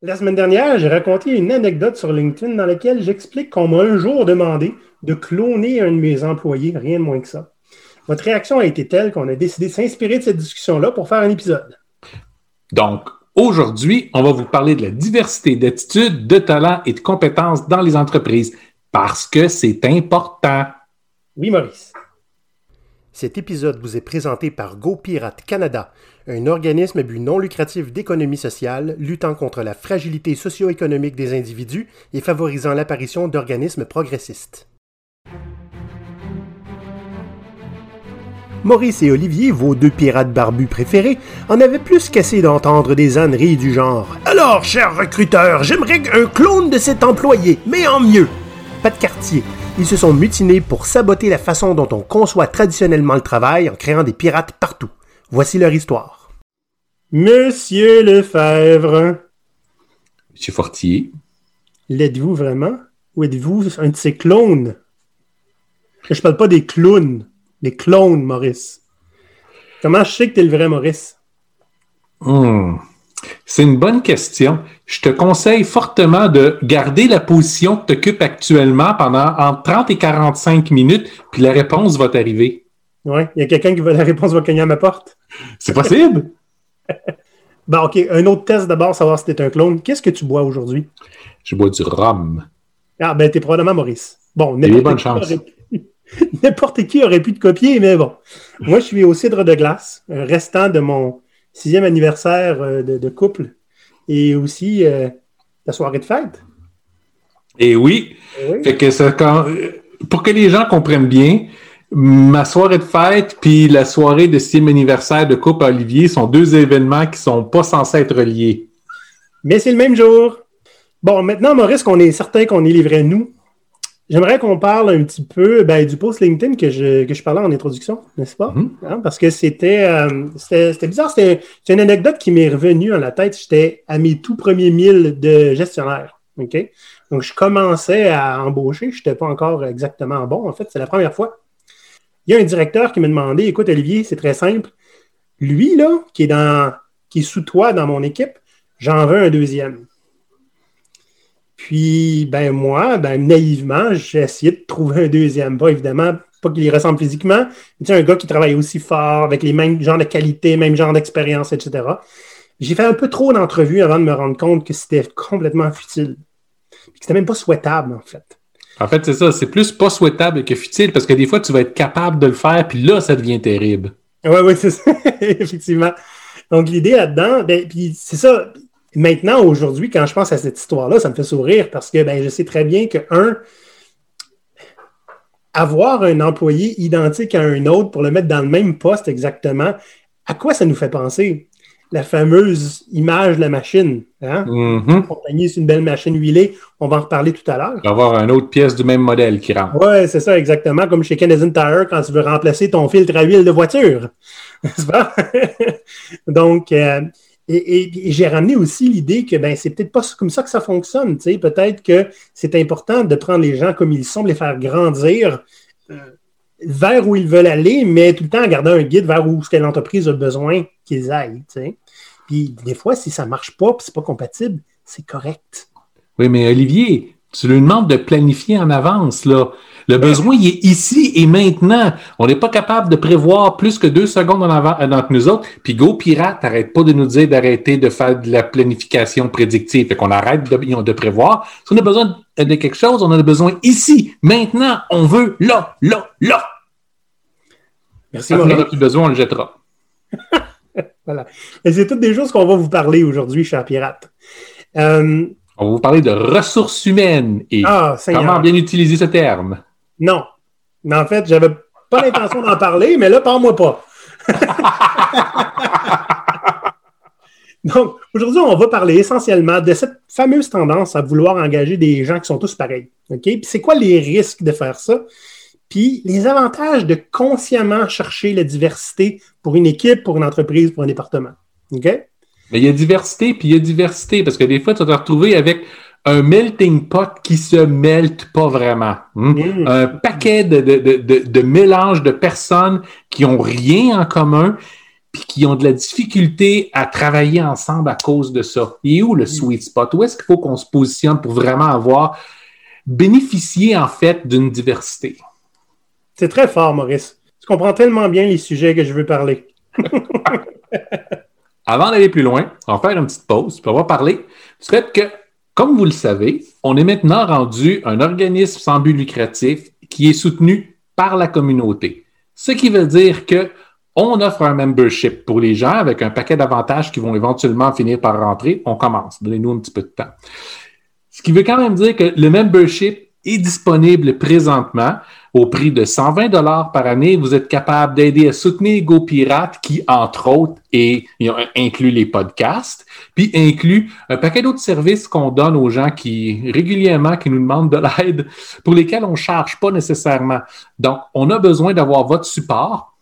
La semaine dernière, j'ai raconté une anecdote sur LinkedIn dans laquelle j'explique qu'on m'a un jour demandé de cloner un de mes employés, rien de moins que ça. Votre réaction a été telle qu'on a décidé de s'inspirer de cette discussion-là pour faire un épisode. Donc, aujourd'hui, on va vous parler de la diversité d'attitudes, de talents et de compétences dans les entreprises parce que c'est important. Oui, Maurice. Cet épisode vous est présenté par GoPirate Canada, un organisme à but non lucratif d'économie sociale luttant contre la fragilité socio-économique des individus et favorisant l'apparition d'organismes progressistes. Maurice et Olivier, vos deux pirates barbus préférés, en avaient plus qu'assez d'entendre des âneries du genre Alors, cher recruteur, j'aimerais un clone de cet employé, mais en mieux. Pas de quartier, ils se sont mutinés pour saboter la façon dont on conçoit traditionnellement le travail en créant des pirates partout. Voici leur histoire. Monsieur Lefebvre. Monsieur Fortier. L'êtes-vous vraiment? Ou êtes-vous un de ces clones? Je parle pas des clowns, des clones, Maurice. Comment je sais que tu es le vrai Maurice? Hmm. C'est une bonne question. Je te conseille fortement de garder la position que tu occupes actuellement pendant entre 30 et 45 minutes, puis la réponse va t'arriver. Oui, il y a quelqu'un qui va la réponse va cogner à ma porte. C'est possible. bon, OK. Un autre test d'abord, savoir si tu es un clone. Qu'est-ce que tu bois aujourd'hui? Je bois du rhum. Ah, ben, t'es probablement Maurice. Bon, n'importe qui, n'importe qui aurait pu te copier, mais bon. Moi, je suis au cidre de glace, restant de mon sixième anniversaire euh, de, couple et aussi euh, la soirée de fête. Et oui. Fait que ça, quand, pour que les gens comprennent bien, ma soirée de fête puis la soirée de sixième anniversaire de couple Olivier sont deux événements qui sont pas censés être liés. Mais c'est le même jour. Bon, maintenant, Maurice, qu'on est certain qu'on est livré nous, J'aimerais qu'on parle un petit peu ben, du post LinkedIn que je, que je parlais en introduction, n'est-ce pas? Mhm. Hein, parce que c'était euh, bizarre. C'était une anecdote qui m'est revenue à la tête. J'étais à mes tout premiers mille de gestionnaire. Donc, je commençais à embaucher. Je n'étais pas encore exactement bon. En fait, c'est la première fois. Il y a un directeur qui m'a demandé Écoute, Olivier, c'est très simple. Lui, là, qui est, dans, qui est sous toi dans mon équipe, j'en veux un deuxième. Puis, ben moi, ben naïvement, j'ai essayé de trouver un deuxième. Pas évidemment, pas qu'il y ressemble physiquement, mais un gars qui travaille aussi fort, avec les mêmes genres de qualités, même genre d'expérience, etc. J'ai fait un peu trop d'entrevues avant de me rendre compte que c'était complètement futile. Puis que c'était même pas souhaitable, en fait. En fait, c'est ça. C'est plus pas souhaitable que futile parce que des fois, tu vas être capable de le faire, puis là, ça devient terrible. Oui, oui, c'est ça. Effectivement. Donc, l'idée là-dedans, ben, puis c'est ça. Maintenant, aujourd'hui, quand je pense à cette histoire-là, ça me fait sourire parce que ben, je sais très bien que, un, avoir un employé identique à un autre pour le mettre dans le même poste exactement, à quoi ça nous fait penser? La fameuse image de la machine. Hein? Mm-hmm. c'est une belle machine huilée. On va en reparler tout à l'heure. Avoir une autre pièce du même modèle qui rentre. Oui, c'est ça, exactement. Comme chez Canadian Tire quand tu veux remplacer ton filtre à huile de voiture. C'est pas? Donc, euh, et, j'ai ramené aussi l'idée que ben, c'est peut-être pas comme ça que ça fonctionne. Peut-être que c'est important de prendre les gens comme ils sont, les faire grandir euh, vers où ils veulent aller, mais tout le temps en gardant un guide vers où l'entreprise a besoin qu'ils aillent. Puis des fois, si ça ne marche pas, puis c'est pas compatible, c'est correct. Oui, mais Olivier, tu lui demandes de planifier en avance, là. Le besoin, il est ici et maintenant. On n'est pas capable de prévoir plus que deux secondes en avant entre nous autres. Puis Go Pirate, arrête pas de nous dire d'arrêter de faire de la planification prédictive. Fait qu'on arrête de, de, prévoir. Si on a besoin de quelque chose, on a besoin ici, maintenant. On veut là, là, là. Merci, Quand on n'aura plus besoin, on le jettera. voilà. Et c'est toutes des choses qu'on va vous parler aujourd'hui, cher pirate. Euh, on va vous parler de ressources humaines et ah, comment bien utiliser ce terme. Non. Mais en fait, j'avais pas l'intention d'en parler, mais là, parle-moi pas. Donc, aujourd'hui, on va parler essentiellement de cette fameuse tendance à vouloir engager des gens qui sont tous pareils. OK? Puis c'est quoi les risques de faire ça? Puis les avantages de consciemment chercher la diversité pour une équipe, pour une entreprise, pour un département. OK? Mais il y a diversité, puis il y a diversité, parce que des fois, tu vas te retrouver avec un melting pot qui se melte pas vraiment. Hein? Mm. Un paquet de, de, de, de, mélanges de personnes qui ont rien en commun, puis qui ont de la difficulté à travailler ensemble à cause de ça. Et où le sweet spot? Où est-ce qu'il faut qu'on se positionne pour vraiment avoir bénéficié en fait d'une diversité? C'est très fort, Maurice. Tu comprends tellement bien les sujets que je veux parler. Avant d'aller plus loin, on va faire une petite pause, puis on va parler du fait que, comme vous le savez, on est maintenant rendu un organisme sans but lucratif qui est soutenu par la communauté. Ce qui veut dire que on offre un membership pour les gens avec un paquet d'avantages qui vont éventuellement finir par rentrer. On commence. Donnez-nous un petit peu de temps. Ce qui veut quand même dire que le membership est disponible présentement au prix de 120 dollars par année. Vous êtes capable d'aider à soutenir GoPirate qui, entre autres, est, inclut les podcasts, puis inclut un paquet d'autres services qu'on donne aux gens qui régulièrement qui nous demandent de l'aide, pour lesquels on ne charge pas nécessairement. Donc, on a besoin d'avoir votre support.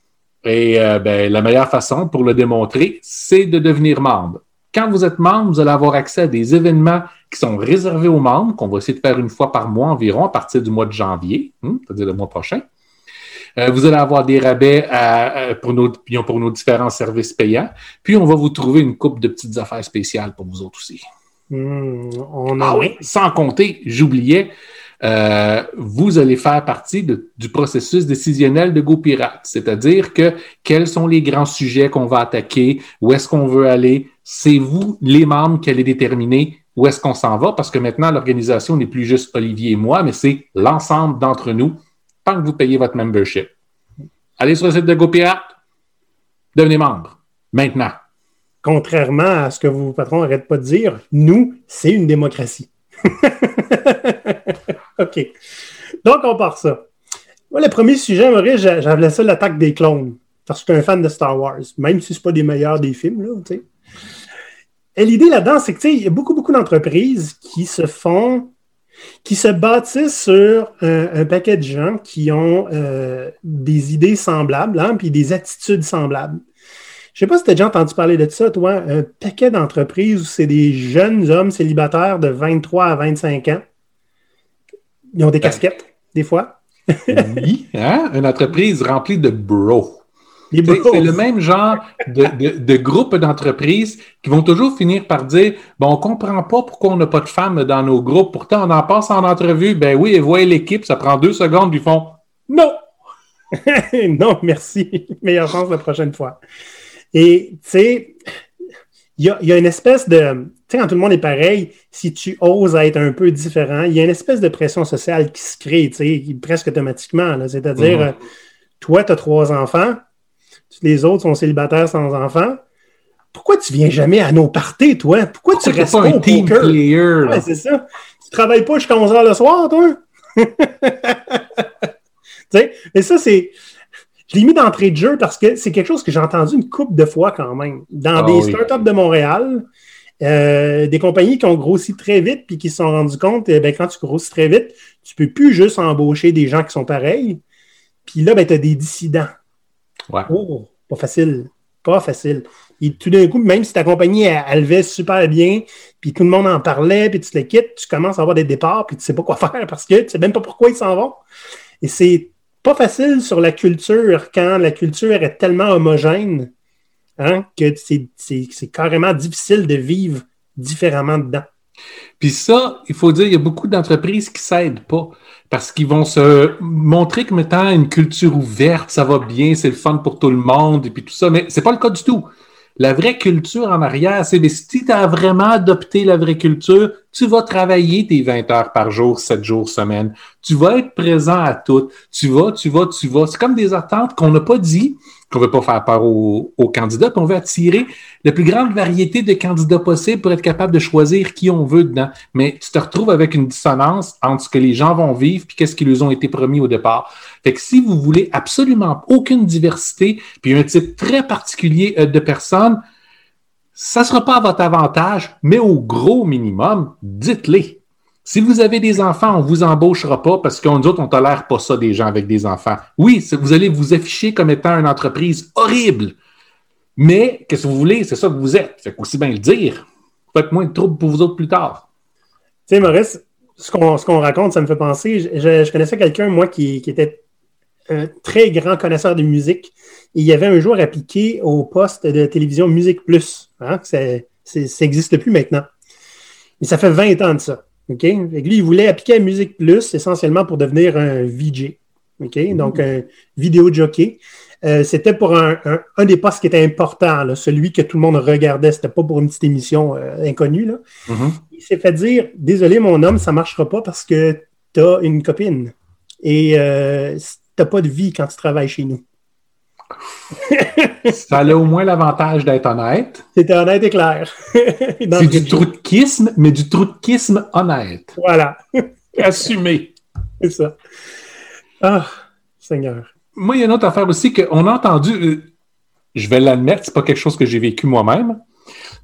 Et euh, ben, la meilleure façon pour le démontrer, c'est de devenir membre. Quand vous êtes membre, vous allez avoir accès à des événements qui sont réservés aux membres, qu'on va essayer de faire une fois par mois environ à partir du mois de janvier, hein, c'est-à-dire le mois prochain. Euh, vous allez avoir des rabais pour, nos, pour nos différents services payants. Puis, on va vous trouver une coupe de petites affaires spéciales pour vous autres aussi. Hmm, ah oui, sans compter, j'oubliais, euh, vous allez faire partie du processus décisionnel de GoPirate, c'est-à-dire que quels sont les grands sujets qu'on va attaquer, où est-ce qu'on veut aller, c'est vous, les membres, qui allez déterminer où est-ce qu'on s'en va, parce que maintenant, l'organisation n'est plus juste Olivier et moi, mais c'est l'ensemble d'entre nous, tant que vous payez votre membership. Allez sur le site de GoPirate, devenez membre, maintenant. Contrairement à ce que vos patrons n'arrêtent pas de dire, nous, c'est une démocratie. OK. Donc, on part ça. Moi, le premier sujet, Maurice, j'avais ça l'attaque des clones. Parce que je suis un fan de Star Wars, même si ce pas des meilleurs des films, là. Et l'idée là-dedans, c'est que, il y a beaucoup, beaucoup d'entreprises qui se font, qui se bâtissent sur un, paquet de gens qui ont euh, des idées semblables, hein, puis des attitudes semblables. Je sais pas si tu as déjà entendu parler de ça, toi, un paquet d'entreprises où c'est des jeunes hommes célibataires de 23 à 25 ans ils ont des casquettes, des fois. oui, hein? une entreprise remplie de bros. C'est le même genre de, de, groupe d'entreprises qui vont toujours finir par dire Bon, on comprend pas pourquoi on n'a pas de femmes dans nos groupes. Pourtant, on en passe en entrevue. Ben oui, et voient l'équipe, ça prend deux secondes, ils font Non! non, merci. Meilleure chance la prochaine fois. Et tu sais, il y a, y a, une espèce de sais, quand tout le monde est pareil, si tu oses être un peu différent, il y a une espèce de pression sociale qui se crée, tu sais, presque automatiquement. C'est-à-dire, mhm. euh, toi, tu as trois enfants, les autres sont célibataires sans enfants. Pourquoi tu viens jamais à nos parties, toi? Pourquoi, tu restes pas un team player? Ouais, c'est ça. Tu travailles pas jusqu'à 11 h le soir, toi? tu sais, mais ça, c'est je l'ai mis d'entrée de jeu parce que c'est quelque chose que j'ai entendu une couple de fois quand même. Dans ah des startups de Montréal, euh, des compagnies qui ont grossi très vite puis qui se sont rendues compte, eh ben, quand tu grossis très vite, tu ne peux plus juste embaucher des gens qui sont pareils. Puis là, ben, tu as des dissidents. Ouais. Oh, pas facile. Pas facile. Et tout d'un coup, même si ta compagnie, elle, elle super bien, puis tout le monde en parlait, puis tu te quittes, tu commences à avoir des départs, puis tu ne sais pas quoi faire parce que tu ne sais même pas pourquoi ils s'en vont. Et c'est pas facile sur la culture quand la culture est tellement homogène Hein, que c'est carrément difficile de vivre différemment dedans. Puis ça, il faut dire, il y a beaucoup d'entreprises qui ne s'aident pas parce qu'ils vont se montrer comme étant une culture ouverte, ça va bien, c'est le fun pour tout le monde et puis tout ça, mais c'est pas le cas du tout. La vraie culture en arrière, c'est si tu as vraiment adopté la vraie culture, tu vas travailler tes 20 heures par jour, 7 jours semaine. Tu vas être présent à tout. Tu vas, tu vas, tu vas. C'est comme des attentes qu'on n'a pas dit, qu'on veut pas faire peur aux, candidats, puis on veut attirer la plus grande variété de candidats possible pour être capable de choisir qui on veut dedans. Mais tu te retrouves avec une dissonance entre ce que les gens vont vivre puis qu'est-ce qui leur ont été promis au départ. Fait que si vous voulez absolument aucune diversité puis un type très particulier euh, de personnes, ça sera pas à votre avantage, mais au gros minimum, dites-les. Si vous avez des enfants, on ne vous embauchera pas parce qu'on nous autres, on tolère pas ça des gens avec des enfants. Oui, vous allez vous afficher comme étant une entreprise horrible. Mais qu'est-ce que vous voulez? C'est ça que vous êtes. Fait aussi bien le dire. Faites moins de troubles pour vous autres plus tard. Tu sais, Maurice, ce qu'on raconte, ça me fait penser. Je, connaissais quelqu'un, moi, qui, était un très grand connaisseur de musique. Et il avait un jour appliqué au poste de télévision Musique Plus. Hein, ça n'existe plus maintenant. Mais ça fait 20 ans de ça. OK? lui, il voulait appliquer à Musique Plus essentiellement pour devenir un VJ. OK? Mm-hmm. Donc, un vidéo jockey. Euh, c'était pour un, des postes qui était important, celui que tout le monde regardait. C'était pas pour une petite émission euh, inconnue. Mm-hmm. Il s'est fait dire Désolé, mon homme, ça marchera pas parce que tu as une copine. Et euh, tu n'as pas de vie quand tu travailles chez nous. ça a au moins l'avantage d'être honnête. C'était honnête et clair. C'est du trou mais du trou honnête. Voilà. Assumé. C'est ça. Ah, Seigneur. Moi, il y a une autre affaire aussi qu'on a entendu, euh, je vais l'admettre, c'est pas quelque chose que j'ai vécu moi-même,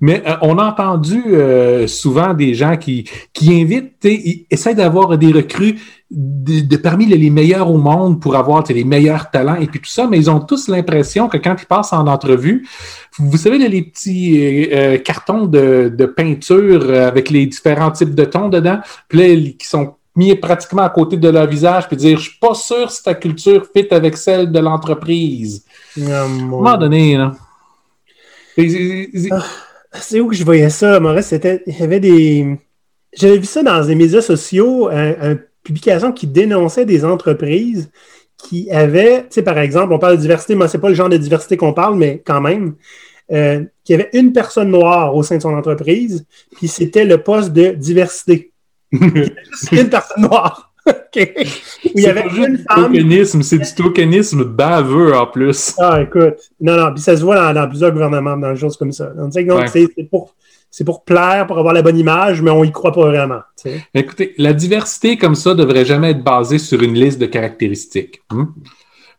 mais euh, on a entendu euh, souvent des gens qui, qui invitent, ils essayent d'avoir des recrues de, parmi les, meilleurs au monde pour avoir les meilleurs talents et puis tout ça, mais ils ont tous l'impression que quand ils passent en entrevue, vous savez, les petits cartons de, de, peinture avec les différents types de tons dedans, puis là, qui sont mis pratiquement à côté de leur visage puis dire je suis pas sûr si ta culture fit avec celle de l'entreprise. Ah, à un moment donné, là. Ah, c'est où que je voyais ça, Maurice? C'était. Il y avait des. J'avais vu ça dans les médias sociaux, une publication qui dénonçait des entreprises qui avaient, tu sais, par exemple, on parle de diversité, moi, c'est pas le genre de diversité qu'on parle, mais quand même, euh, qui avait une personne noire au sein de son entreprise, puis c'était le poste de diversité. Une personne noire. il y avait une femme. C'est du tokenisme baveux en plus. Ah, écoute. Non, non, puis ça se voit dans, plusieurs gouvernements, dans des choses comme ça. Donc, c'est pour, pour plaire, pour avoir la bonne image, mais on y croit pas vraiment. Écoutez, la diversité comme ça devrait jamais être basée sur une liste de caractéristiques. Hmm?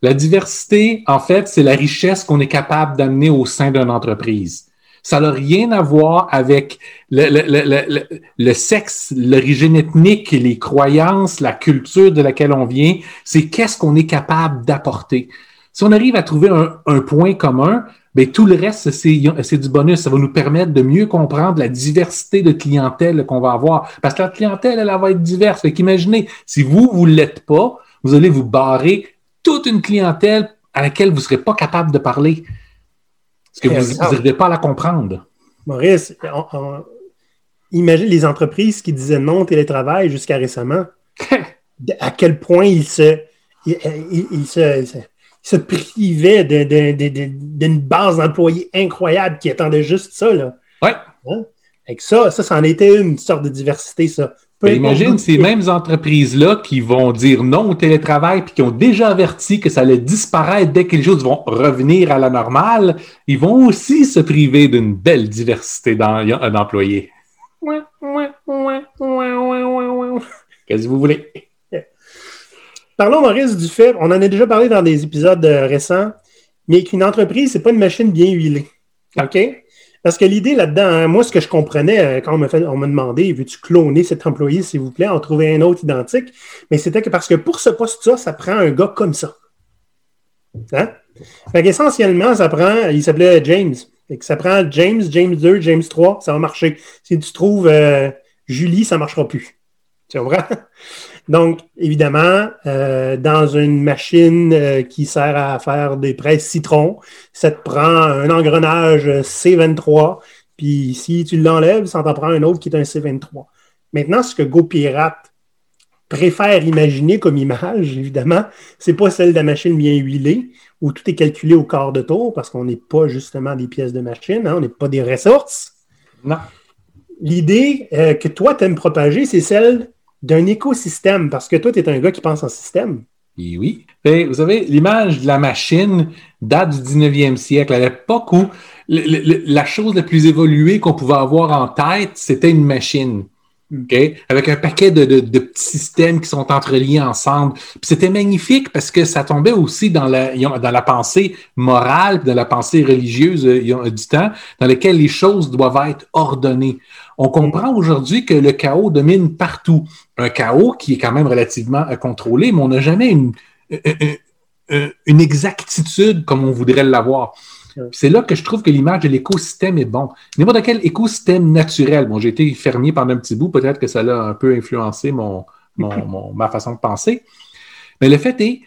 La diversité, en fait, c'est la richesse qu'on est capable d'amener au sein d'une entreprise. Ça n'a rien à voir avec le, sexe, l'origine ethnique, les croyances, la culture de laquelle on vient. C'est qu'est-ce qu'on est capable d'apporter. Si on arrive à trouver un point commun, ben, tout le reste, c'est du bonus. Ça va nous permettre de mieux comprendre la diversité de clientèle qu'on va avoir. Parce que la clientèle, elle, elle va être diverse. Fait qu'imaginez, si vous, vous ne l'êtes pas, vous allez vous barrer toute une clientèle à laquelle vous ne serez pas capable de parler. Parce que vous n'arrivez pas à la comprendre. Maurice, imagine les entreprises qui disaient non au télétravail jusqu'à récemment. à quel point ils se, ils, se, privaient d'une base d'employés incroyable qui attendait juste ça. Là. Ouais. Hein? ça, ça, ça en était une sorte de diversité, ça. Ben, imagine ces mêmes entreprises-là qui vont dire non au télétravail puis qui ont déjà averti que ça allait disparaître dès que les choses vont revenir à la normale, ils vont aussi se priver d'une belle diversité d'employés. Qu'est-ce que vous voulez? Parlons, Maurice, du fait, on en a déjà parlé dans des épisodes euh, récents, mais qu'une entreprise, c'est pas une machine bien huilée. OK? Parce que l'idée là-dedans, hein, moi, ce que je comprenais euh, quand on m'a, fait, on m'a demandé, veux-tu cloner cet employé, s'il vous plaît, en trouver un autre identique, mais c'était que parce que pour ce poste-là, ça prend un gars comme ça. Hein? Fait qu'essentiellement, ça prend, il s'appelait James. Fait que ça prend James, James 2, James 3, ça va marcher. Si tu trouves euh, Julie, ça ne marchera plus. Tu comprends? Donc, évidemment, euh, dans une machine euh, qui sert à faire des presses citron, ça te prend un engrenage C23, puis si tu l'enlèves, ça t'en prend un autre qui est un C23. Maintenant, ce que GoPirate préfère imaginer comme image, évidemment, c'est pas celle de la machine bien huilée, où tout est calculé au quart de tour, parce qu'on n'est pas justement des pièces de machine, hein, on n'est pas des ressources. Non. L'idée euh, que toi, tu aimes propager, c'est celle d'un écosystème, parce que toi, tu es un gars qui pense en système. Et oui. vous savez, l'image de la machine date du 19e siècle, à l'époque où la chose la plus évoluée qu'on pouvait avoir en tête, c'était une machine. Okay? Avec un paquet de, de, de, petits systèmes qui sont entreliés ensemble. Puis c'était magnifique parce que ça tombait aussi dans la, dans la pensée morale, dans la pensée religieuse euh, du temps, dans lequel les choses doivent être ordonnées. On comprend aujourd'hui que le chaos domine partout. Un chaos qui est quand même relativement euh, contrôlé, mais on n'a jamais une, euh, une exactitude comme on voudrait l'avoir. C'est là que je trouve que l'image de l'écosystème est bon. N'importe quel écosystème naturel. Bon, j'ai été fermier pendant un petit bout, peut-être que ça a un peu influencé mon, ma façon de penser. Mais le fait est,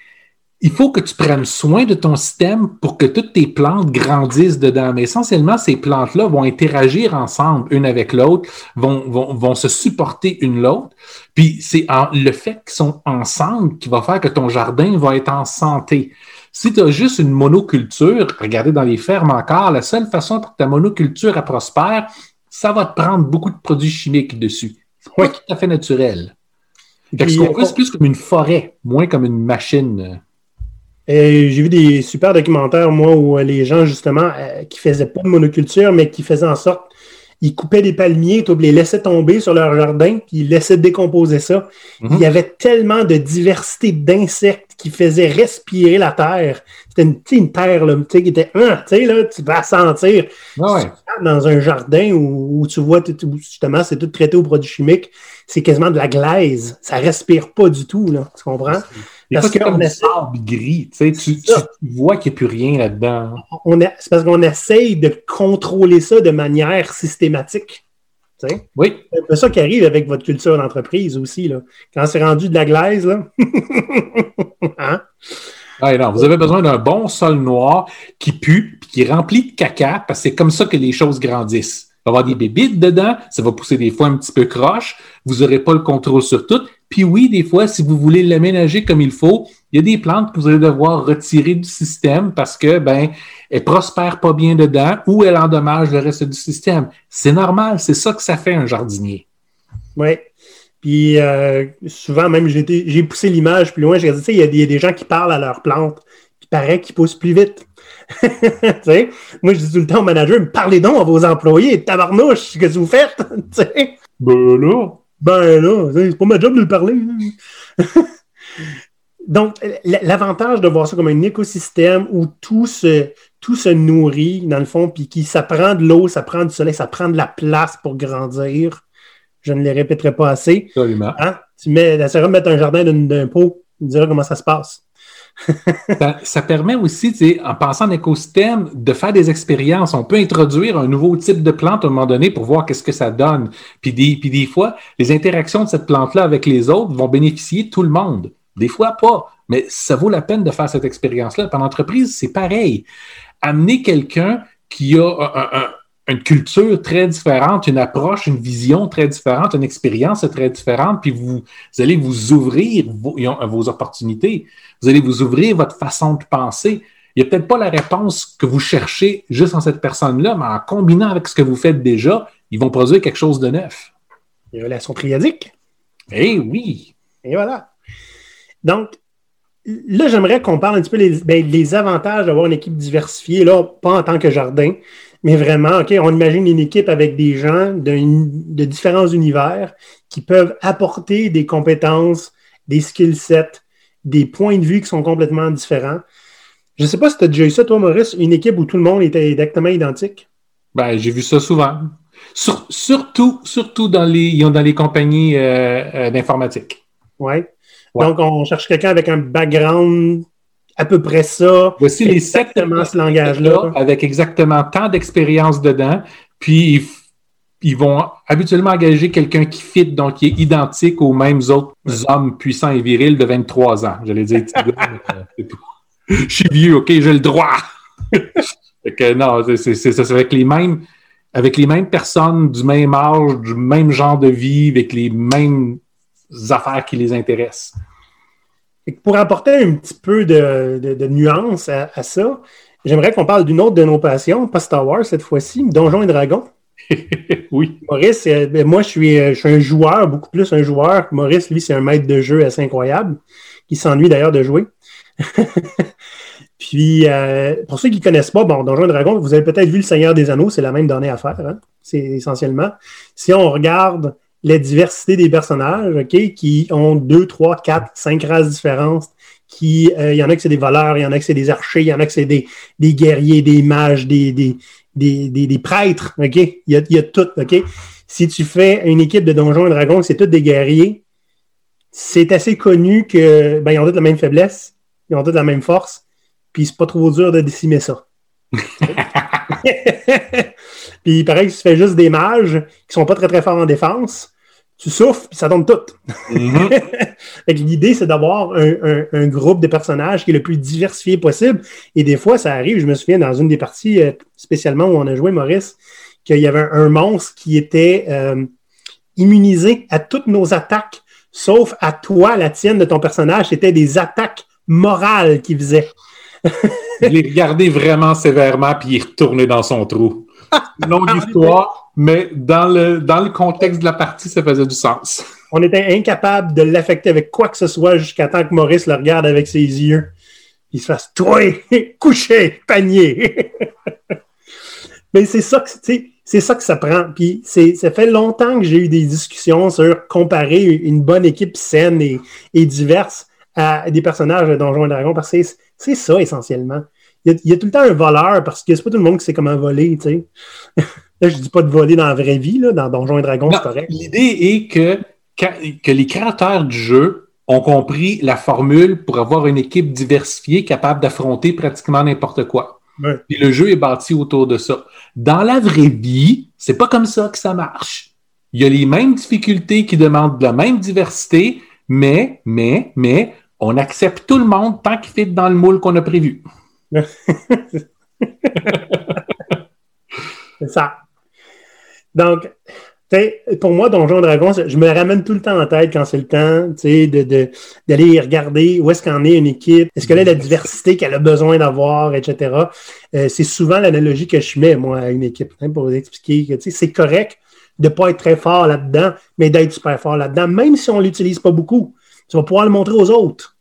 il faut que tu prennes soin de ton système pour que toutes tes plantes grandissent dedans. Mais essentiellement, ces plantes-là vont interagir ensemble, une avec l'autre, vont, vont, vont se supporter une l'autre. Puis c'est le fait qu'ils sont ensemble qui va faire que ton jardin va être en santé. Si tu as juste une monoculture, regardez dans les fermes encore, la seule façon pour que ta monoculture prospère, ça va te prendre beaucoup de produits chimiques dessus. C'est pas tout à fait naturel. Fait ce qu'on c'est plus comme une forêt, moins comme une machine. J'ai vu des super documentaires, moi, où les gens, justement, euh, qui faisaient pas de monoculture, mais qui faisaient en sorte ils coupaient des palmiers, les laissaient tomber sur leur jardin, puis ils laissaient décomposer ça. Mhm. Il y avait tellement de diversité d'insectes qui faisaient respirer la terre. C'était une, une terre là, qui était, hein, tu sais, là, tu vas sentir dans un jardin où, tu vois, justement, c'est tout traité aux produits chimiques, c'est quasiment de la glaise. Ça respire pas du tout, là, tu comprends? Parce que comme essaie... gris, tu, sais, tu, vois qu'il n'y a plus rien là-dedans. C'est parce qu'on essaye de contrôler ça de manière systématique. Tu sais? Oui. C'est ça qui arrive avec votre culture d'entreprise aussi. Là. Quand c'est rendu de la glaise, là. hein? non, vous avez besoin d'un bon sol noir qui pue et qui est rempli de caca parce que c'est comme ça que les choses grandissent. Va y avoir des bébites dedans, ça va pousser des fois un petit peu croche, vous n'aurez pas le contrôle sur tout, puis oui, des fois, si vous voulez l'aménager comme il faut, il y a des plantes que vous allez devoir retirer du système parce que, ben, elles prospèrent pas bien dedans ou elles endommagent le reste du système. C'est normal, c'est ça que ça fait un jardinier. Oui. Puis euh, souvent, même, j'ai poussé l'image plus loin. J'ai dit, il y, a des gens qui parlent à leurs plantes, qui paraît qu'ils poussent plus vite. moi, je dis tout le temps au manager, parlez donc à vos employés, tabarnouche, qu'est-ce que vous faites? ben là, ben là, c'est pas ma job de le parler. Donc, l'avantage de voir ça comme un écosystème où tout se, tout se nourrit, dans le fond, puis qui ça prend de l'eau, ça prend du soleil, ça prend de la place pour grandir. Je ne les répéterai pas assez. Absolument. Hein? Tu mets, de mettre un jardin d'un pot, tu me diras comment ça se passe ça, permet aussi, en pensant en écosystème, de faire des expériences. On peut introduire un nouveau type de plante à un moment donné pour voir qu'est-ce que ça donne. Puis des, fois, les interactions de cette plante-là avec les autres vont bénéficier tout le monde. Des fois, pas. Mais ça vaut la peine de faire cette expérience-là. En entreprise, c'est pareil. Amener quelqu'un qui a un, une culture très différente, une approche, une vision très différente, une expérience très différente, puis vous, allez vous ouvrir vos, vos, opportunités, vous allez vous ouvrir votre façon de penser. Il n'y a peut-être pas la réponse que vous cherchez juste en cette personne-là, mais en combinant avec ce que vous faites déjà, ils vont produire quelque chose de neuf. Les relations triadiques. Eh oui. Et voilà. Donc, là, j'aimerais qu'on parle un petit peu des ben, les avantages d'avoir une équipe diversifiée, là, pas en tant que jardin, mais vraiment, OK, on imagine une équipe avec des gens de, différents univers qui peuvent apporter des compétences, des skill sets, des points de vue qui sont complètement différents. Je ne sais pas si tu as déjà eu ça, toi, Maurice, une équipe où tout le monde était exactement identique. Ben, j'ai vu ça souvent. surtout, surtout dans les, dans les compagnies euh, euh, d'informatique. Oui. Donc, on cherche quelqu'un avec un background à peu près ça. Voici les sept ce langage-là. Avec exactement tant d'expérience dedans. Puis, ils vont habituellement engager quelqu'un qui fit, donc qui est identique aux mêmes autres hommes puissants et virils de 23 ans. J'allais dire, euh, je suis vieux, OK, j'ai le droit. que, non, c'est ça, c'est avec les mêmes avec les mêmes personnes du même âge, du même genre de vie, avec les mêmes affaires qui les intéressent pour apporter un petit peu de, nuance à, ça, j'aimerais qu'on parle d'une autre de nos passions, pas Star Wars cette fois-ci, Donjons et Dragons. oui. Maurice, euh, ben, moi, je suis, euh, je suis un joueur, beaucoup plus un joueur. Maurice, lui, c'est un maître de jeu assez incroyable, qui s'ennuie d'ailleurs de jouer. Puis, euh, pour ceux qui ne connaissent pas, bon, Donjons et Dragons, vous avez peut-être vu Le Seigneur des Anneaux, c'est la même donnée à faire. Hein? C'est essentiellement. Si on regarde la diversité des personnages, OK, qui ont deux, trois, quatre, cinq races différentes. Qui, euh, il y en a que c'est des voleurs, il y en a que c'est des archers, il y en a que c'est des, des, guerriers, des mages, des, des, des, des, prêtres, OK? Il y, a, il y a tout, OK? Si tu fais une équipe de Donjons et Dragons, c'est tous des guerriers, c'est assez connu que ben, ils ont toutes la même faiblesse, ils ont toutes la même force, puis c'est pas trop dur de décimer ça. puis pareil, si tu fais juste des mages qui sont pas très très forts en défense, tu souffles, puis ça tombe tout. Mm-hmm. L'idée, c'est d'avoir un, groupe de personnages qui est le plus diversifié possible. Et des fois, ça arrive, je me souviens, dans une des parties, euh, spécialement où on a joué Maurice, qu'il y avait un, monstre qui était euh, immunisé à toutes nos attaques, sauf à toi, la tienne de ton personnage, c'était des attaques morales qu'il faisait. je l'ai regardé vraiment sévèrement, puis il est retourné dans son trou. Longue histoire, mais dans le, dans le contexte de la partie, ça faisait du sens. On était incapable de l'affecter avec quoi que ce soit jusqu'à temps que Maurice le regarde avec ses yeux. Il se fasse Toi, coucher, panier. mais c'est ça que c'est ça que ça prend. Puis ça fait longtemps que j'ai eu des discussions sur comparer une bonne équipe saine et, et diverse à des personnages de Donjons et Dragons parce que c'est ça essentiellement. Il y, a, tout le temps un voleur parce que c'est pas tout le monde qui sait comment voler, tu sais. Là, je dis pas de voler dans la vraie vie, là, dans Donjons et Dragons, c'est correct. L'idée est que, que les créateurs du jeu ont compris la formule pour avoir une équipe diversifiée capable d'affronter pratiquement n'importe quoi. Puis le jeu est bâti autour de ça. Dans la vraie vie, c'est pas comme ça que ça marche. Il y a les mêmes difficultés qui demandent de la même diversité, mais, mais, mais, on accepte tout le monde tant qu'il fait dans le moule qu'on a prévu. c'est ça. Donc, pour moi, Donjon Dragon, je me ramène tout le temps en tête quand c'est le temps d'aller regarder où est-ce qu'en est une équipe, est-ce qu'elle a la diversité qu'elle a besoin d'avoir, etc. Euh, c'est souvent l'analogie que je mets, moi, à une équipe, hein, pour vous expliquer que c'est correct de ne pas être très fort là-dedans, mais d'être super fort là-dedans, même si on ne l'utilise pas beaucoup. Tu vas pouvoir le montrer aux autres.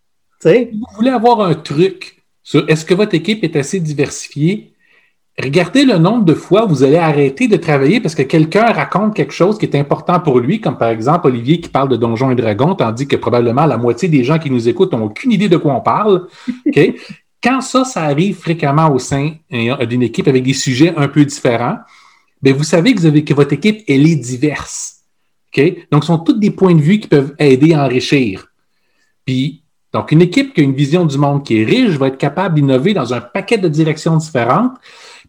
Vous voulez avoir un truc sur est-ce que votre équipe est assez diversifiée? Regardez le nombre de fois où vous allez arrêter de travailler parce que quelqu'un raconte quelque chose qui est important pour lui, comme par exemple Olivier qui parle de Donjons et Dragons, tandis que probablement la moitié des gens qui nous écoutent n'ont aucune idée de quoi on parle. Quand ça, ça arrive fréquemment au sein euh, d'une équipe avec des sujets un peu différents, bien, vous savez que, votre équipe, elle est diverse. Donc, ce sont tous des points de vue qui peuvent aider à enrichir. Puis, donc, une équipe qui a une vision du monde qui est riche va être capable d'innover dans un paquet de directions différentes,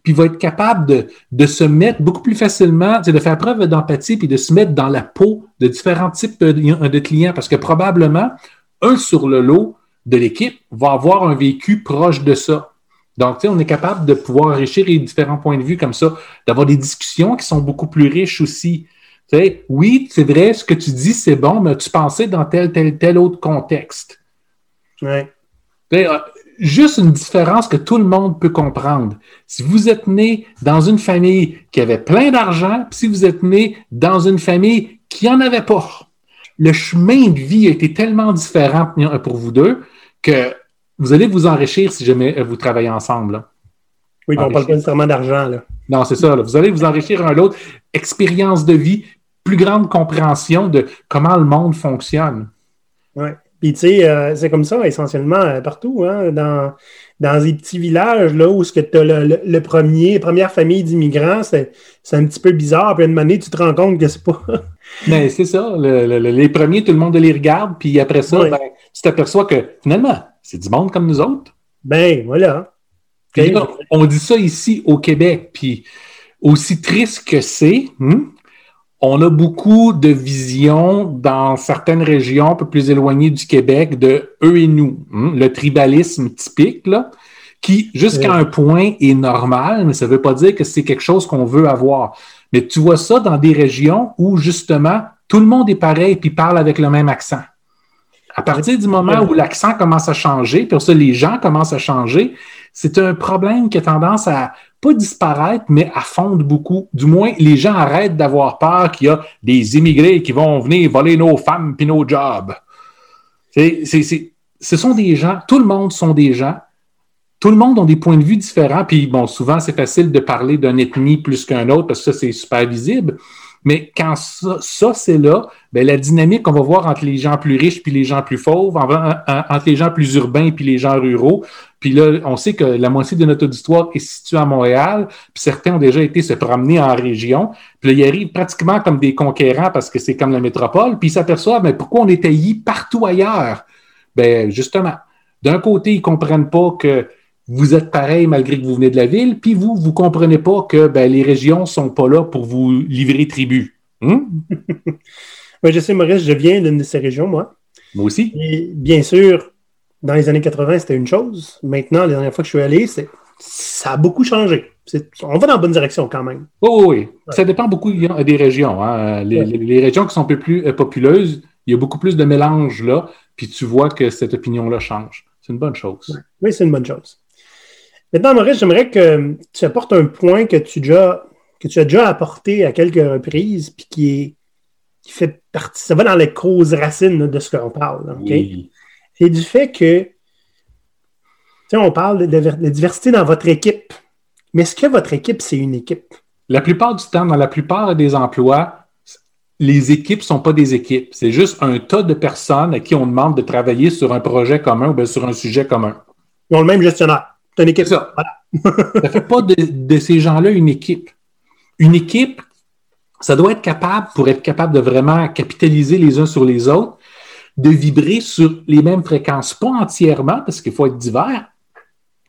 puis va être capable de, se mettre beaucoup plus facilement, de faire preuve d'empathie, puis de se mettre dans la peau de différents types de, clients, parce que probablement, un sur le lot de l'équipe va avoir un vécu proche de ça. Donc, on est capable de pouvoir enrichir les différents points de vue comme ça, d'avoir des discussions qui sont beaucoup plus riches aussi. oui, c'est vrai, ce que tu dis, c'est bon, mais tu pensais dans tel, tel, tel autre contexte? Ouais. Euh, juste une différence que tout le monde peut comprendre. Si vous êtes né dans une famille qui avait plein d'argent, puis si vous êtes né dans une famille qui n'en avait pas, le chemin de vie a été tellement différent pour vous deux que vous allez vous enrichir si jamais vous travaillez ensemble. Oui, on ne parle pas nécessairement d'argent. Non, c'est ça. Vous allez vous enrichir un l'autre. Expérience de vie, plus grande compréhension de comment le monde fonctionne. Oui. Puis, tu sais, euh, c'est comme ça essentiellement euh, partout, hein, dans, dans des petits villages, là, où tu as le, le, premier, première famille d'immigrants, c'est, un petit peu bizarre. Puis, à une manière, tu te rends compte que c'est pas. Mais c'est ça. les premiers, tout le monde les regarde. Puis après ça, ben, tu t'aperçois que finalement, c'est du monde comme nous autres. Ben, voilà. on dit ça ici au Québec. Puis, aussi triste que c'est, hmm, on a beaucoup de visions dans certaines régions un peu plus éloignées du Québec de eux et nous. Hein, le tribalisme typique, là, qui, jusqu'à un point, est normal, mais ça ne veut pas dire que c'est quelque chose qu'on veut avoir. Mais tu vois ça dans des régions où, justement, tout le monde est pareil et parle avec le même accent. À partir du moment où l'accent commence à changer, puis ça, les gens commencent à changer, c'est un problème qui a tendance à pas disparaître, mais à fondre beaucoup. Du moins, les gens arrêtent d'avoir peur qu'il y a des immigrés qui vont venir voler nos femmes puis nos jobs. ce sont des gens, tout le monde sont des gens, tout le monde a des points de vue différents, puis bon, souvent c'est facile de parler d'une ethnie plus qu'un autre parce que ça c'est super visible, mais quand ça, c'est là, bien, la dynamique qu'on va voir entre les gens plus riches puis les gens plus pauvres, entre les gens plus urbains puis les gens ruraux, puis là, on sait que la moitié de notre auditoire est située à Montréal, puis certains ont déjà été se promener en région. Puis là, ils arrivent pratiquement comme des conquérants parce que c'est comme la métropole, puis ils s'aperçoivent, mais pourquoi on est taillis partout ailleurs? Ben justement, d'un côté, ils comprennent pas que vous êtes pareil malgré que vous venez de la ville, puis vous, vous comprenez pas que ben, les régions sont pas là pour vous livrer tribut. Hmm? Oui, je sais, Maurice, je viens d'une de ces régions, moi. Moi aussi. Et bien sûr, dans les années 80, c'était une chose. Maintenant, les dernières fois que je suis allé, ça a beaucoup changé. On va dans la bonne direction quand même. Oh, oui, Ça dépend beaucoup des régions. Hein. Les, régions qui sont un peu plus euh, populeuses, il y a beaucoup plus de mélange là, puis tu vois que cette opinion-là change. C'est une bonne chose. Oui, c'est une bonne chose. Maintenant, Maurice, j'aimerais que tu apportes un point que tu, déjà, que tu as déjà apporté à quelques reprises, puis qui, est, qui fait partie, ça va dans les causes racines de ce qu'on parle. C'est du fait que, tu sais, on parle de, de, diversité dans votre équipe, mais est-ce que votre équipe, c'est une équipe? La plupart du temps, dans la plupart des emplois, les équipes ne sont pas des équipes. C'est juste un tas de personnes à qui on demande de travailler sur un projet commun ou sur un sujet commun. Ils ont le même gestionnaire. C'est une équipe. Ça ne fait pas de, ces gens-là une équipe. Une équipe, ça doit être capable, pour être capable de vraiment capitaliser les uns sur les autres, de vibrer sur les mêmes fréquences. Pas entièrement, parce qu'il faut être divers,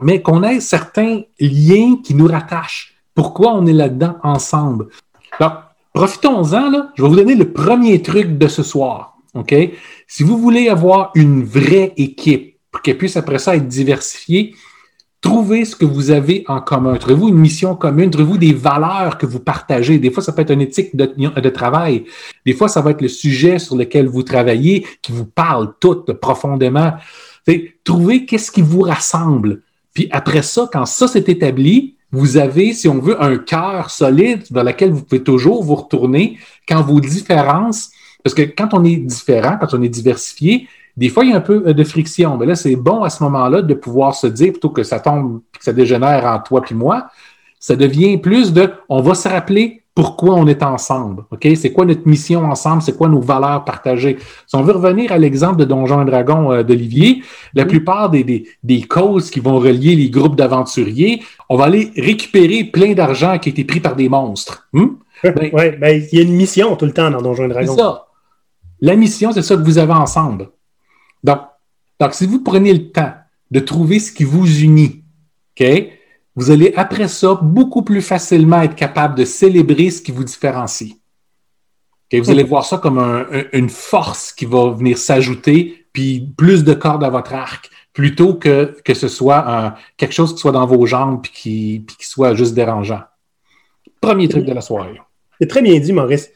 mais qu'on ait certains liens qui nous rattachent. Pourquoi on est là-dedans ensemble? Donc, profitons-en, là. Je vais vous donner le premier truc de ce soir. OK? Si vous voulez avoir une vraie équipe pour qu'elle puisse après ça être diversifiée, Trouvez ce que vous avez en commun. Trouvez-vous une mission commune? Trouvez-vous des valeurs que vous partagez? Des fois, ça peut être une éthique de, travail. Des fois, ça va être le sujet sur lequel vous travaillez qui vous parle tout profondément. trouvez qu'est-ce qui vous rassemble. Puis après ça, quand ça s'est établi, vous avez, si on veut, un cœur solide dans lequel vous pouvez toujours vous retourner quand vos différences, parce que quand on est différent, quand on est diversifié, des fois, il y a un peu euh, de friction, mais là, c'est bon à ce moment-là de pouvoir se dire, plutôt que ça tombe, que ça dégénère en toi puis moi, ça devient plus de, on va se rappeler pourquoi on est ensemble. OK? C'est quoi notre mission ensemble? C'est quoi nos valeurs partagées? Si on veut revenir à l'exemple de Donjon et Dragon euh, d'Olivier, la plupart des, des, causes qui vont relier les groupes d'aventuriers, on va aller récupérer plein d'argent qui a été pris par des monstres. Hmm? Ben, oui, ben, il y a une mission tout le temps dans Donjon et Dragon. C'est ça. La mission, c'est ça que vous avez ensemble. Donc, donc, si vous prenez le temps de trouver ce qui vous unit, vous allez après ça beaucoup plus facilement être capable de célébrer ce qui vous différencie. Vous allez voir ça comme une force qui va venir s'ajouter, puis plus de cordes à votre arc, plutôt que, que ce soit quelque chose qui soit dans vos jambes puis qui, puis qui soit juste dérangeant. Premier truc de la soirée. C'est très bien dit, Maurice.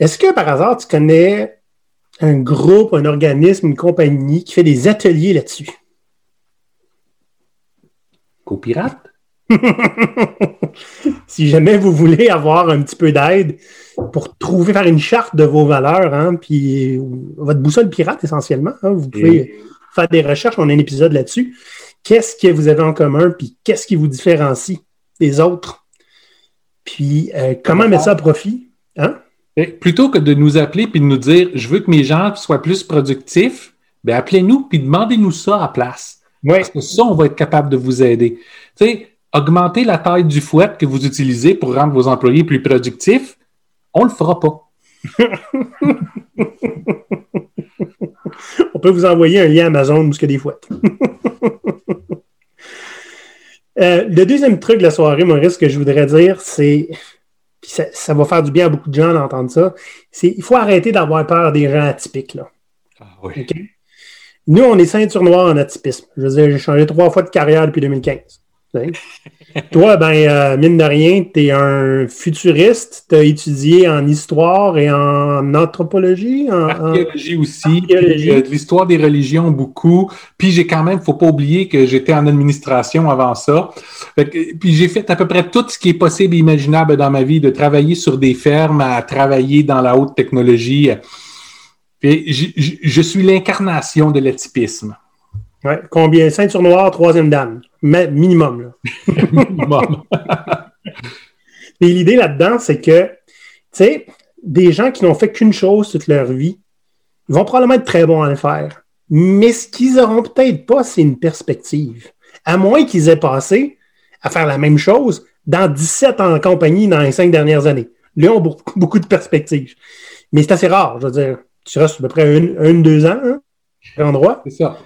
Est-ce que par hasard, tu connais un groupe, un organisme, une compagnie qui fait des ateliers là-dessus. Copirate? si jamais vous voulez avoir un petit peu d'aide pour trouver, faire une charte de vos valeurs, hein, puis votre boussole pirate essentiellement, hein, vous pouvez faire des recherches, on a un épisode là-dessus. Qu'est-ce que vous avez en commun, puis qu'est-ce qui vous différencie des autres? Puis euh, comment mettre ça à profit? Hein? Plutôt que de nous appeler puis de nous dire je veux que mes gens soient plus productifs, ben appelez-nous puis demandez-nous ça à place. Parce que ça, on va être capable de vous aider. Tu sais, augmenter la taille du fouet que vous utilisez pour rendre vos employés plus productifs, on le fera pas. on peut vous envoyer un lien Amazon où il y a des fouettes. Euh, le deuxième truc de la soirée, Maurice, que je voudrais dire, c'est ça, va faire du bien à beaucoup de gens d'entendre ça, c'est il faut arrêter d'avoir peur des gens atypiques. Là. Ah, oui. Nous, on est ceinture noire en atypisme. Je veux dire, j'ai changé trois fois de carrière depuis 2015. Toi, ben, euh, mine de rien, tu es un futuriste, tu as étudié en histoire et en anthropologie. En, archéologie aussi, euh, de l'histoire des religions beaucoup. Puis j'ai quand même, faut pas oublier que j'étais en administration avant ça. puis j'ai fait à peu près tout ce qui est possible et imaginable dans ma vie, de travailler sur des fermes, à travailler dans la haute technologie. Puis je suis l'incarnation de l'atypisme. Ouais. Combien? Ceinture noire, troisième dame. Mais minimum. minimum. Et l'idée là-dedans, c'est que, tu sais, des gens qui n'ont fait qu'une chose toute leur vie, ils vont probablement être très bons à le faire. Mais ce qu'ils n'auront peut-être pas, c'est une perspective. À moins qu'ils aient passé à faire la même chose dans 17 ans en compagnie dans les cinq dernières années. Là, ils ont beaucoup, de perspectives. Mais c'est assez rare. Je veux dire, tu restes à peu près une, un, deux ans, hein, endroit. C'est ça.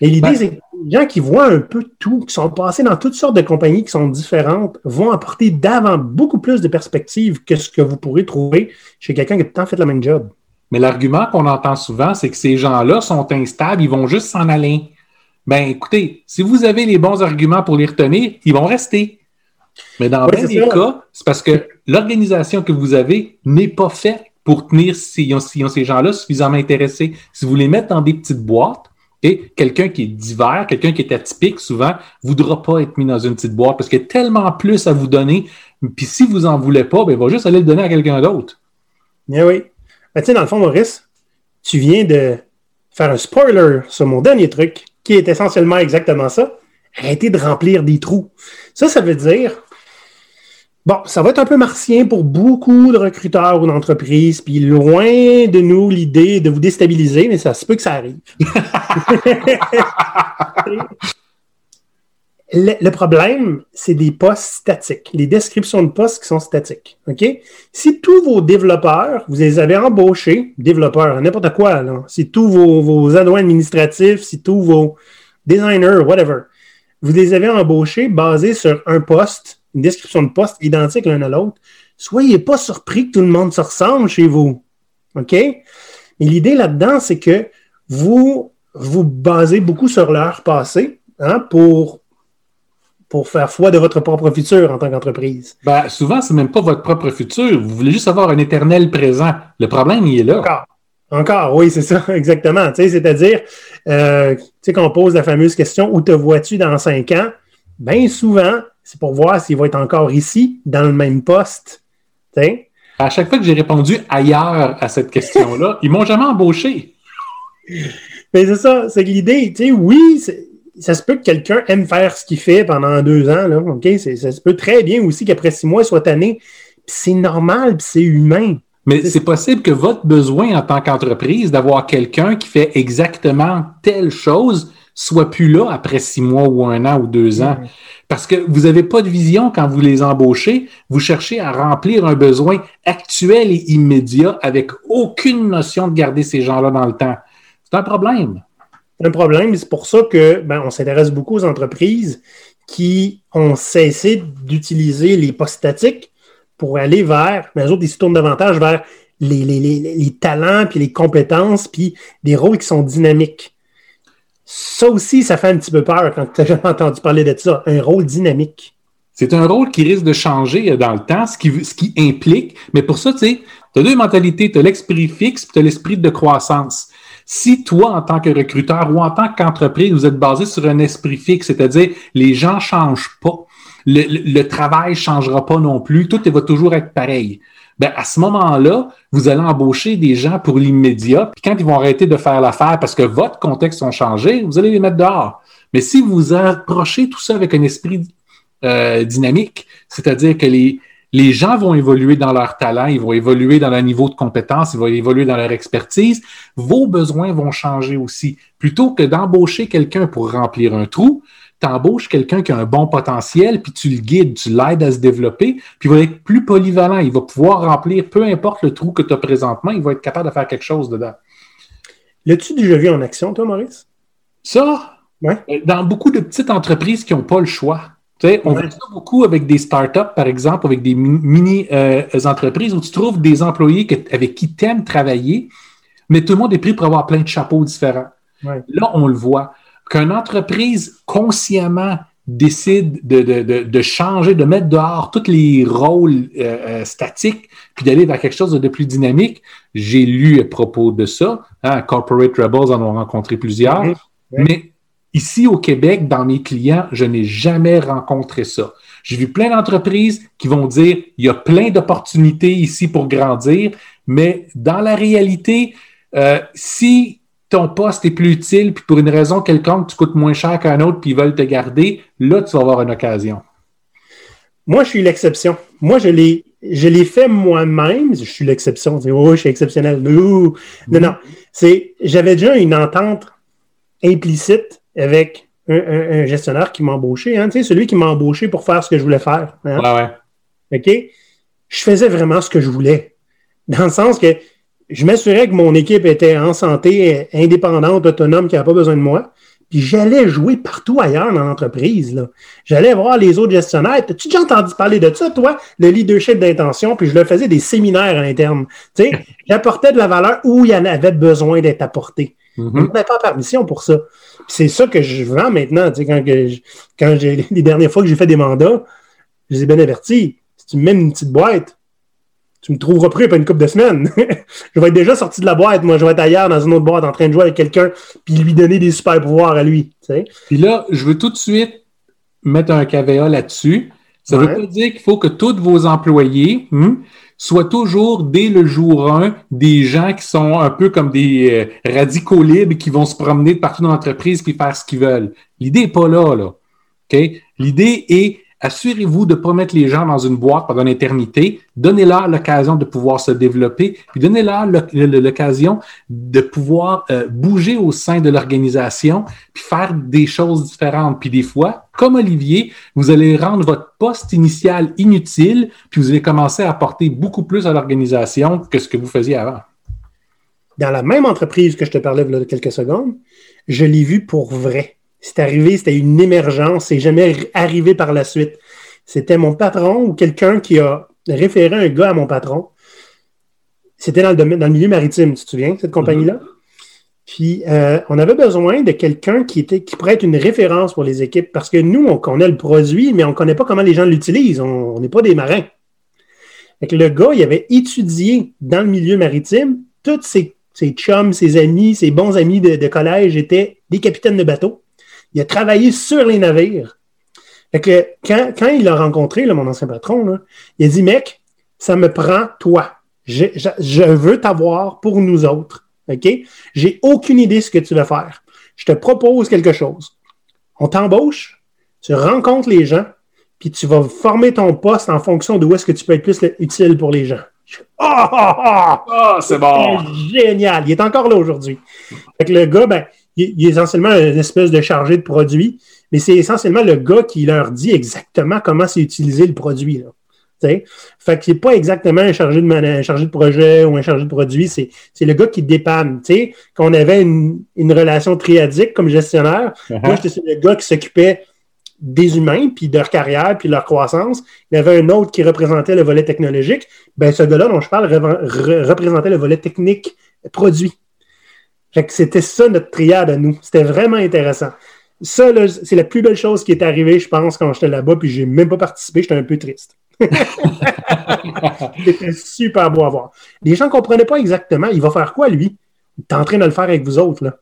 Et l'idée, ben- c'est que les gens qui voient un peu tout, qui sont passés dans toutes sortes de compagnies qui sont différentes, vont apporter d'avant beaucoup plus de perspectives que ce que vous pourrez trouver chez quelqu'un qui a tout le temps fait le même job. Mais l'argument qu'on entend souvent, c'est que ces gens-là sont instables, ils vont juste s'en aller. Ben, écoutez, si vous avez les bons arguments pour les retenir, ils vont rester. Mais dans bien des cas, c'est parce que l'organisation que vous avez n'est pas faite pour tenir si, ces gens-là suffisamment intéressés. Si vous les mettez dans des petites boîtes, et quelqu'un qui est divers, quelqu'un qui est atypique, souvent, ne voudra pas être mis dans une petite boîte parce qu'il y a tellement plus à vous donner. Puis si vous n'en voulez pas, ben, il va juste aller le donner à quelqu'un d'autre. Eh oui. Ben, tu dans le fond, Maurice, tu viens de faire un spoiler sur mon dernier truc, qui est essentiellement exactement ça. Arrêtez de remplir des trous. Ça, ça veut dire Bon, ça va être un peu martien pour beaucoup de recruteurs ou d'entreprises, puis loin de nous l'idée de vous déstabiliser, mais ça se peut que ça arrive. le, problème, c'est des postes statiques, les descriptions de postes qui sont statiques. OK? Si tous vos développeurs, vous les avez embauchés, développeurs, n'importe quoi, si tous vos, vos administratifs, si tous vos designers, whatever, vous les avez embauchés basés sur un poste une description de poste identique l'un à l'autre, soyez pas surpris que tout le monde se ressemble chez vous. OK? Et l'idée là-dedans, c'est que vous vous basez beaucoup sur l'heure passée hein, pour, pour faire foi de votre propre futur en tant qu'entreprise. Ben, souvent, c'est même pas votre propre futur. Vous voulez juste avoir un éternel présent. Le problème, il est là. Encore. Encore, oui, c'est ça, exactement. C'est-à-dire, euh, tu sais, qu'on pose la fameuse question où te vois-tu dans cinq ans? Bien souvent, c'est pour voir s'il va être encore ici, dans le même poste. À chaque fois que j'ai répondu ailleurs à cette question-là, ils m'ont jamais embauché. Mais c'est ça, c'est l'idée. Tu sais, oui, ça se peut que quelqu'un aime faire ce qu'il fait pendant deux ans. Là? Ça se peut très bien aussi qu'après six mois, il soit tanné. C'est normal, c'est humain. Mais c'est possible que votre besoin en tant qu'entreprise d'avoir quelqu'un qui fait exactement telle chose soit plus là après six mois ou un an ou deux ans. Parce que vous n'avez pas de vision quand vous les embauchez. Vous cherchez à remplir un besoin actuel et immédiat avec aucune notion de garder ces gens-là dans le temps. C'est un problème. C'est un problème. C'est pour ça que ben, on s'intéresse beaucoup aux entreprises qui ont cessé d'utiliser les postes statiques pour aller vers, mais les autres, ils se tournent davantage vers les, les, les, les talents, puis les compétences, puis des rôles qui sont dynamiques. Ça aussi, ça fait un petit peu peur quand tu as jamais entendu parler de ça. Un rôle dynamique. C'est un rôle qui risque de changer dans le temps, ce qui, ce qui implique, mais pour ça, tu sais, tu as deux mentalités, tu as l'esprit fixe et tu as l'esprit de croissance. Si toi, en tant que recruteur ou en tant qu'entreprise, vous êtes basé sur un esprit fixe, c'est-à-dire les gens ne changent pas, le, le, travail ne changera pas non plus, tout va toujours être pareil ben à ce moment-là, vous allez embaucher des gens pour l'immédiat. Puis quand ils vont arrêter de faire l'affaire parce que votre contexte a changé, vous allez les mettre dehors. Mais si vous approchez tout ça avec un esprit euh, dynamique, c'est-à-dire que les, les gens vont évoluer dans leur talent, ils vont évoluer dans leur niveau de compétence, ils vont évoluer dans leur expertise, vos besoins vont changer aussi. Plutôt que d'embaucher quelqu'un pour remplir un trou, tu quelqu'un qui a un bon potentiel, puis tu le guides, tu l'aides à se développer, puis il va être plus polyvalent. Il va pouvoir remplir, peu importe le trou que tu as présentement, il va être capable de faire quelque chose dedans. L'as-tu déjà vu en action, toi, Maurice? Ça? Ouais. Euh, dans beaucoup de petites entreprises qui n'ont pas le choix. On voit ça beaucoup avec des startups, par exemple, avec des mini-entreprises euh, où tu trouves des employés avec qui tu aimes travailler, mais tout le monde est pris pour avoir plein de chapeaux différents. Là, on le voit qu'une entreprise consciemment décide de, changer, de mettre dehors tous les rôles euh, euh, statiques, puis d'aller vers quelque chose de plus dynamique. J'ai lu à propos de ça. Hein, Corporate Rebels en ont rencontré plusieurs. Mais ici au Québec, dans mes clients, je n'ai jamais rencontré ça. J'ai vu plein d'entreprises qui vont dire il y a plein d'opportunités ici pour grandir, mais dans la réalité, euh, si ton poste est plus utile, puis pour une raison quelconque, tu coûtes moins cher qu'un autre, puis ils veulent te garder, là, tu vas avoir une occasion. Moi, je suis l'exception. Moi, je l'ai, je l'ai fait moi-même. Je suis l'exception. Oh, je suis exceptionnel. Non, non, non. C'est, j'avais déjà une entente implicite avec un, gestionnaire qui m'a embauché. Hein, tu sais, celui qui m'a embauché pour faire ce que je voulais faire. Hein. Ouais, ouais. OK? Je faisais vraiment ce que je voulais. Dans le sens que je m'assurais que mon équipe était en santé, indépendante, autonome, qui n'avait pas besoin de moi. Puis j'allais jouer partout ailleurs dans l'entreprise. J'allais voir les autres gestionnaires. As-tu déjà entendu parler de ça, toi, le leadership d'intention? Puis je le faisais des séminaires à l'interne. Tu sais, j'apportais de la valeur où il y en avait besoin d'être apporté. Mm-hmm. On n'avait pas permission pour ça. C'est ça que je vends maintenant. Tu sais, quand, quand j'ai les dernières fois que j'ai fait des mandats, je les ai bien avertis. Si tu me mets une petite boîte, tu me trouveras prêt pas une couple de semaines. je vais être déjà sorti de la boîte, moi, je vais être ailleurs dans une autre boîte en train de jouer avec quelqu'un puis lui donner des super pouvoirs à lui. Puis là, je veux tout de suite mettre un caveat là-dessus. Ça ne veut pas dire qu'il faut que tous vos employés hmm, soient toujours, dès le jour 1, des gens qui sont un peu comme des euh, radicaux libres qui vont se promener de partout dans l'entreprise puis faire ce qu'ils veulent. L'idée n'est pas là, là. L'idée est Assurez-vous de ne pas mettre les gens dans une boîte pendant l'éternité. Donnez-leur l'occasion de pouvoir se développer, puis donnez-leur l'occasion de pouvoir euh, bouger au sein de l'organisation, puis faire des choses différentes. Puis des fois, comme Olivier, vous allez rendre votre poste initial inutile, puis vous allez commencer à apporter beaucoup plus à l'organisation que ce que vous faisiez avant. Dans la même entreprise que je te parlais il y a quelques secondes, je l'ai vu pour vrai. C'est arrivé, c'était une émergence, c'est jamais arrivé par la suite. C'était mon patron ou quelqu'un qui a référé un gars à mon patron. C'était dans le, dans le milieu maritime, tu te souviens, cette compagnie-là? Mm-hmm. Puis, euh, on avait besoin de quelqu'un qui, était, qui pourrait être une référence pour les équipes parce que nous, on connaît le produit, mais on ne connaît pas comment les gens l'utilisent. On n'est pas des marins. Fait le gars, il avait étudié dans le milieu maritime. Tous ses, ses chums, ses amis, ses bons amis de, de collège étaient des capitaines de bateau. Il a travaillé sur les navires. Fait que quand, quand il a rencontré mon ancien patron, il a dit Mec, ça me prend toi. Je, je, veux t'avoir pour nous autres. OK? J'ai aucune idée de ce que tu vas faire. Je te propose quelque chose. On t'embauche, tu rencontres les gens, puis tu vas former ton poste en fonction de où est-ce que tu peux être plus utile pour les gens. Ah, ah, ah! ah c'est bon! Génial! Il est encore là aujourd'hui. Fait que le gars, ben, il, est essentiellement une espèce de chargé de produit, mais c'est essentiellement le gars qui leur dit exactement comment c'est utilisé le produit. Là. Fait que c'est pas exactement un chargé de, chargé de projet ou un chargé de produit, c'est, le gars qui dépanne. sais, Quand on avait une, relation triadique comme gestionnaire, uh-huh. moi, j'étais le gars qui s'occupait des humains, puis de leur carrière, puis de leur croissance. Il y avait un autre qui représentait le volet technologique. Ben, ce gars-là dont je parle représentait le volet technique produit. Fait que c'était ça notre triade à nous. C'était vraiment intéressant. Ça, c'est la plus belle chose qui est arrivée, je pense, quand j'étais là-bas, puis j'ai même pas participé, j'étais un peu triste. c'était super beau à voir. Les gens ne comprenaient pas exactement, il va faire quoi, lui? Il est en train de le faire avec vous autres, là.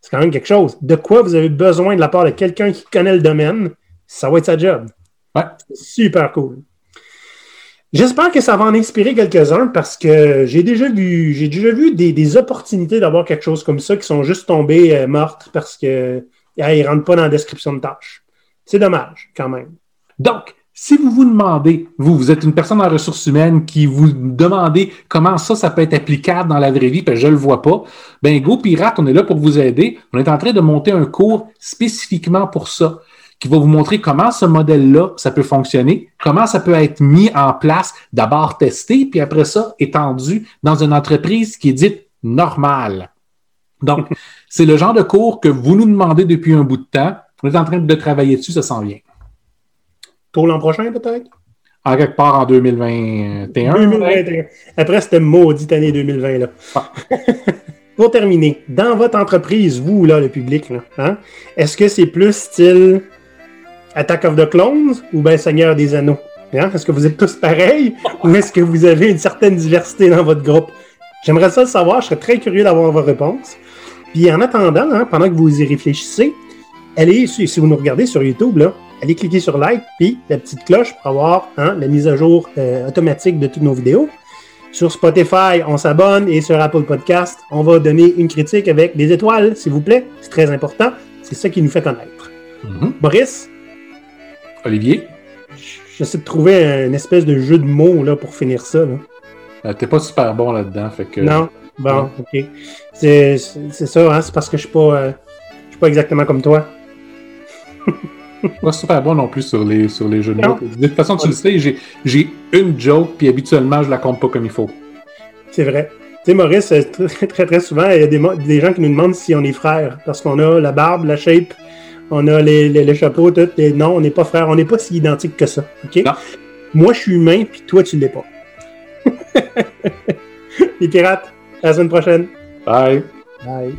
C'est quand même quelque chose. De quoi vous avez besoin de la part de quelqu'un qui connaît le domaine, ça va être sa job. Ouais. Super cool. J'espère que ça va en inspirer quelques-uns parce que j'ai déjà vu, j'ai déjà vu des, opportunités d'avoir quelque chose comme ça qui sont juste tombées euh, mortes parce que ne rentrent pas dans la description de tâches. C'est dommage, quand même. Donc, si vous vous demandez, vous, vous êtes une personne en ressources humaines qui vous demandez comment ça, ça peut être applicable dans la vraie vie, je le vois pas, ben Go Pirate, on est là pour vous aider. On est en train de monter un cours spécifiquement pour ça qui va vous montrer comment ce modèle-là, ça peut fonctionner, comment ça peut être mis en place, d'abord testé, puis après ça, étendu dans une entreprise qui est dite normale. Donc, c'est le genre de cours que vous nous demandez depuis un bout de temps. On est en train de travailler dessus, ça s'en vient. Pour l'an prochain, peut-être? En quelque part en 2021. 2021. Après cette maudite année 2020. Là. Ah. Pour terminer, dans votre entreprise, vous, là, le public, hein, est-ce que c'est plus style Attack of the Clones ou bien Seigneur des Anneaux? Hein? Est-ce que vous êtes tous pareils ou est-ce que vous avez une certaine diversité dans votre groupe? J'aimerais ça le savoir, je serais très curieux d'avoir vos réponses. Puis en attendant, hein, pendant que vous y réfléchissez, allez, si vous nous regardez sur YouTube, là, allez cliquer sur like, puis la petite cloche pour avoir hein, la mise à jour euh, automatique de toutes nos vidéos. Sur Spotify, on s'abonne et sur Apple Podcast, on va donner une critique avec des étoiles, s'il vous plaît. C'est très important. C'est ça qui nous fait connaître. Mm-hmm. Boris, Olivier? J'essaie de trouver une espèce de jeu de mots là, pour finir ça. Euh, t'es pas super bon là-dedans. Fait que... Non, bon, ok. C'est ça, hein? c'est parce que je suis pas, euh, je suis pas exactement comme toi. pas super bon non plus sur les, sur les jeux de mots. De toute façon, tu le sais, j'ai une joke, puis habituellement, je la compte pas comme il faut. C'est vrai. sais, Maurice, très, très, très souvent, il y a des, des, gens qui nous demandent si on est frères. Parce qu'on a la barbe, la shape, on a les, les, chapeaux, tout. Et non, on n'est pas frères. On n'est pas si identiques que ça. OK? Moi, je suis humain, puis toi, tu ne l'es pas. Les pirates, à la semaine prochaine. Bye. Bye.